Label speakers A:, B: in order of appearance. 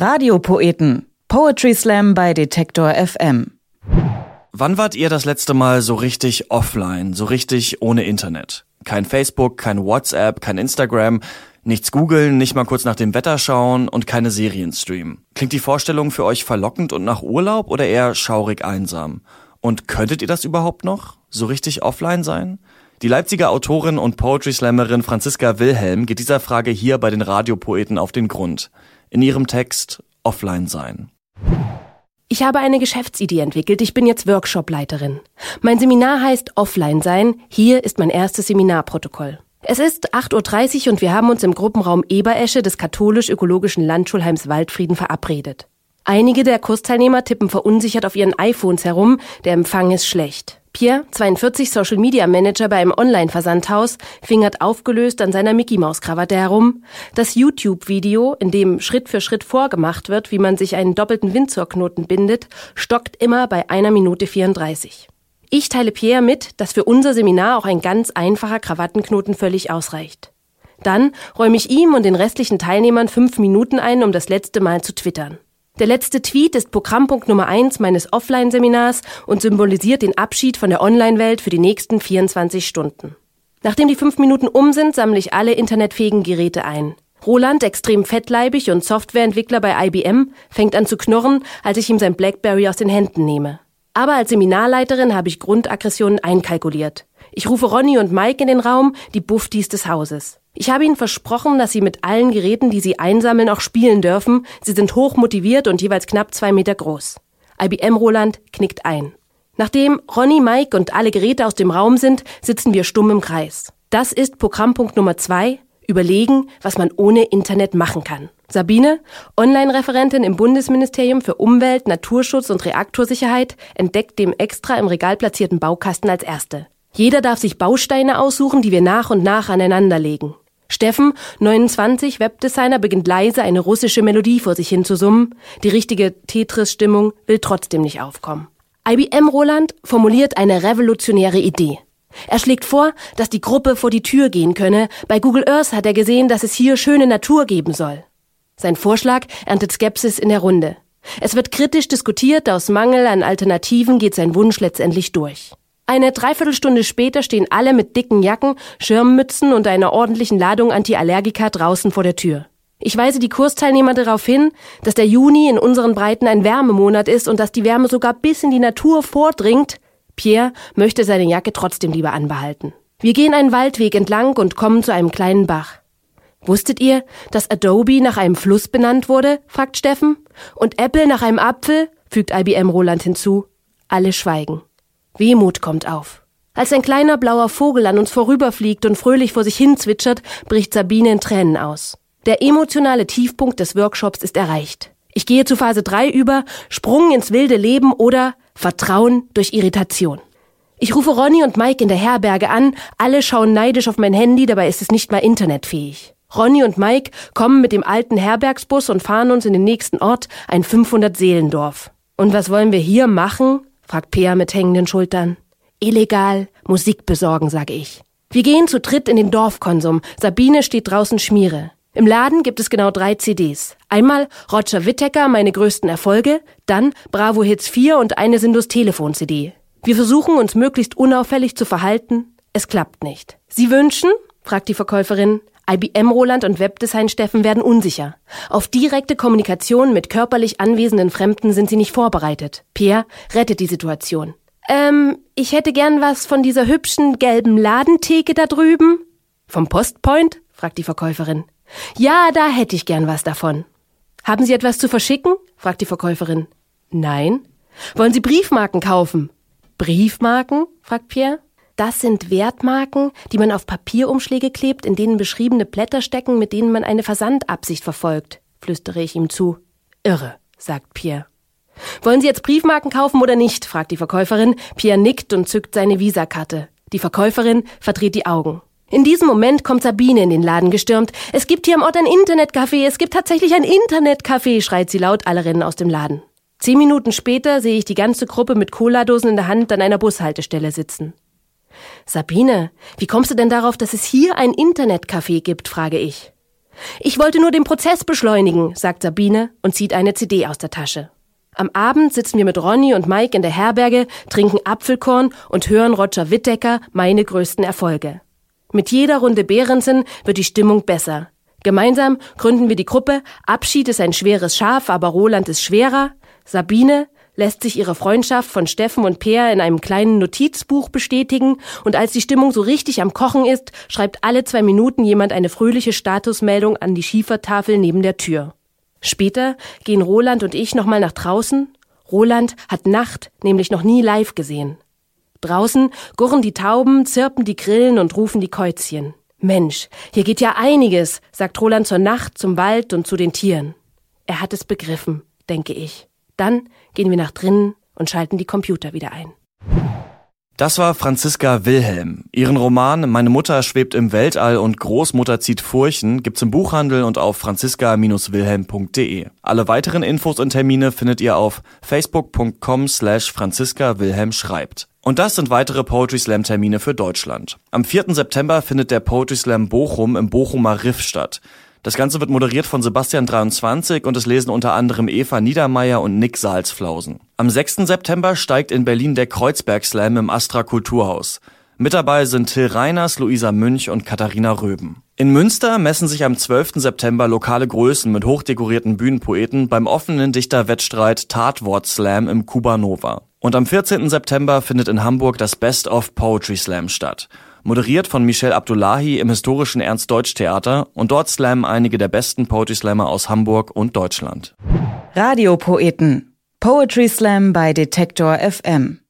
A: Radiopoeten. Poetry Slam bei Detektor FM.
B: Wann wart ihr das letzte Mal so richtig offline, so richtig ohne Internet? Kein Facebook, kein WhatsApp, kein Instagram, nichts googeln, nicht mal kurz nach dem Wetter schauen und keine Serien streamen. Klingt die Vorstellung für euch verlockend und nach Urlaub oder eher schaurig einsam? Und könntet ihr das überhaupt noch? So richtig offline sein? Die Leipziger Autorin und Poetry Slammerin Franziska Wilhelm geht dieser Frage hier bei den Radiopoeten auf den Grund. In ihrem Text Offline sein.
C: Ich habe eine Geschäftsidee entwickelt. Ich bin jetzt Workshopleiterin. Mein Seminar heißt Offline sein. Hier ist mein erstes Seminarprotokoll. Es ist 8.30 Uhr und wir haben uns im Gruppenraum Eberesche des katholisch-ökologischen Landschulheims Waldfrieden verabredet. Einige der Kursteilnehmer tippen verunsichert auf ihren iPhones herum. Der Empfang ist schlecht. Pierre, 42 Social Media Manager bei einem Online-Versandhaus, fingert aufgelöst an seiner Mickey Maus Krawatte herum. Das YouTube-Video, in dem Schritt für Schritt vorgemacht wird, wie man sich einen doppelten Windsurknoten bindet, stockt immer bei einer Minute 34. Ich teile Pierre mit, dass für unser Seminar auch ein ganz einfacher Krawattenknoten völlig ausreicht. Dann räume ich ihm und den restlichen Teilnehmern fünf Minuten ein, um das letzte Mal zu twittern. Der letzte Tweet ist Programmpunkt Nummer eins meines Offline-Seminars und symbolisiert den Abschied von der Online-Welt für die nächsten 24 Stunden. Nachdem die fünf Minuten um sind, sammle ich alle internetfähigen Geräte ein. Roland, extrem fettleibig und Softwareentwickler bei IBM, fängt an zu knurren, als ich ihm sein Blackberry aus den Händen nehme. Aber als Seminarleiterin habe ich Grundaggressionen einkalkuliert. Ich rufe Ronny und Mike in den Raum, die Buffdies des Hauses. Ich habe ihnen versprochen, dass sie mit allen Geräten, die sie einsammeln, auch spielen dürfen. Sie sind hoch motiviert und jeweils knapp zwei Meter groß. IBM Roland knickt ein. Nachdem Ronny, Mike und alle Geräte aus dem Raum sind, sitzen wir stumm im Kreis. Das ist Programmpunkt Nummer zwei. Überlegen, was man ohne Internet machen kann. Sabine, Online-Referentin im Bundesministerium für Umwelt, Naturschutz und Reaktorsicherheit, entdeckt dem extra im Regal platzierten Baukasten als erste. Jeder darf sich Bausteine aussuchen, die wir nach und nach aneinanderlegen. Steffen, 29, Webdesigner, beginnt leise eine russische Melodie vor sich hin zu summen. Die richtige Tetris-Stimmung will trotzdem nicht aufkommen. IBM Roland formuliert eine revolutionäre Idee. Er schlägt vor, dass die Gruppe vor die Tür gehen könne. Bei Google Earth hat er gesehen, dass es hier schöne Natur geben soll. Sein Vorschlag erntet Skepsis in der Runde. Es wird kritisch diskutiert, aus Mangel an Alternativen geht sein Wunsch letztendlich durch. Eine Dreiviertelstunde später stehen alle mit dicken Jacken, Schirmmützen und einer ordentlichen Ladung Antiallergika draußen vor der Tür. Ich weise die Kursteilnehmer darauf hin, dass der Juni in unseren Breiten ein Wärmemonat ist und dass die Wärme sogar bis in die Natur vordringt. Pierre möchte seine Jacke trotzdem lieber anbehalten. Wir gehen einen Waldweg entlang und kommen zu einem kleinen Bach. Wusstet ihr, dass Adobe nach einem Fluss benannt wurde? fragt Steffen. Und Apple nach einem Apfel? fügt IBM Roland hinzu. Alle schweigen. Wehmut kommt auf. Als ein kleiner blauer Vogel an uns vorüberfliegt und fröhlich vor sich hin zwitschert, bricht Sabine in Tränen aus. Der emotionale Tiefpunkt des Workshops ist erreicht. Ich gehe zu Phase 3 über, Sprung ins wilde Leben oder Vertrauen durch Irritation. Ich rufe Ronny und Mike in der Herberge an, alle schauen neidisch auf mein Handy, dabei ist es nicht mal internetfähig. Ronny und Mike kommen mit dem alten Herbergsbus und fahren uns in den nächsten Ort, ein 500-Seelendorf. Und was wollen wir hier machen? Fragt Peer mit hängenden Schultern. Illegal Musik besorgen, sage ich. Wir gehen zu dritt in den Dorfkonsum. Sabine steht draußen Schmiere. Im Laden gibt es genau drei CDs. Einmal Roger Whittaker, meine größten Erfolge, dann Bravo Hits 4 und eine Sindus Telefon CD. Wir versuchen uns möglichst unauffällig zu verhalten. Es klappt nicht. Sie wünschen? fragt die Verkäuferin. IBM Roland und Webdesign Steffen werden unsicher. Auf direkte Kommunikation mit körperlich anwesenden Fremden sind sie nicht vorbereitet. Pierre rettet die Situation. Ähm, ich hätte gern was von dieser hübschen gelben Ladentheke da drüben. Vom Postpoint? fragt die Verkäuferin. Ja, da hätte ich gern was davon. Haben Sie etwas zu verschicken? fragt die Verkäuferin. Nein. Wollen Sie Briefmarken kaufen? Briefmarken? fragt Pierre. Das sind Wertmarken, die man auf Papierumschläge klebt, in denen beschriebene Blätter stecken, mit denen man eine Versandabsicht verfolgt, flüstere ich ihm zu. Irre, sagt Pierre. Wollen Sie jetzt Briefmarken kaufen oder nicht? fragt die Verkäuferin. Pierre nickt und zückt seine Visakarte. Die Verkäuferin verdreht die Augen. In diesem Moment kommt Sabine in den Laden gestürmt. Es gibt hier am Ort ein Internetcafé. Es gibt tatsächlich ein Internetcafé, schreit sie laut. Alle rennen aus dem Laden. Zehn Minuten später sehe ich die ganze Gruppe mit Cola-Dosen in der Hand an einer Bushaltestelle sitzen. Sabine, wie kommst du denn darauf, dass es hier ein Internetcafé gibt? frage ich. Ich wollte nur den Prozess beschleunigen, sagt Sabine und zieht eine CD aus der Tasche. Am Abend sitzen wir mit Ronny und Mike in der Herberge, trinken Apfelkorn und hören Roger Whittaker meine größten Erfolge. Mit jeder Runde Behrensen wird die Stimmung besser. Gemeinsam gründen wir die Gruppe Abschied ist ein schweres Schaf, aber Roland ist schwerer. Sabine lässt sich ihre Freundschaft von Steffen und Peer in einem kleinen Notizbuch bestätigen und als die Stimmung so richtig am Kochen ist, schreibt alle zwei Minuten jemand eine fröhliche Statusmeldung an die Schiefertafel neben der Tür. Später gehen Roland und ich nochmal nach draußen. Roland hat Nacht nämlich noch nie live gesehen. Draußen gurren die Tauben, zirpen die Grillen und rufen die Käuzchen. Mensch, hier geht ja einiges, sagt Roland zur Nacht, zum Wald und zu den Tieren. Er hat es begriffen, denke ich. Dann gehen wir nach drinnen und schalten die Computer wieder ein.
B: Das war Franziska Wilhelm. Ihren Roman Meine Mutter schwebt im Weltall und Großmutter zieht Furchen gibt's im Buchhandel und auf franziska-wilhelm.de. Alle weiteren Infos und Termine findet ihr auf facebook.com slash franziska wilhelm schreibt. Und das sind weitere Poetry Slam Termine für Deutschland. Am 4. September findet der Poetry Slam Bochum im Bochumer Riff statt. Das Ganze wird moderiert von Sebastian 23 und es lesen unter anderem Eva Niedermeyer und Nick Salzflausen. Am 6. September steigt in Berlin der Kreuzberg Slam im Astra Kulturhaus. Mit dabei sind Till Reiners, Luisa Münch und Katharina Röben. In Münster messen sich am 12. September lokale Größen mit hochdekorierten Bühnenpoeten beim offenen Dichterwettstreit Tatwort Slam im Kubanova. Und am 14. September findet in Hamburg das Best of Poetry Slam statt moderiert von Michel Abdullahi im historischen Ernst-Deutsch-Theater und dort slammen einige der besten Poetry Slammer aus Hamburg und Deutschland.
A: Radiopoeten. Poetry Slam bei Detektor FM.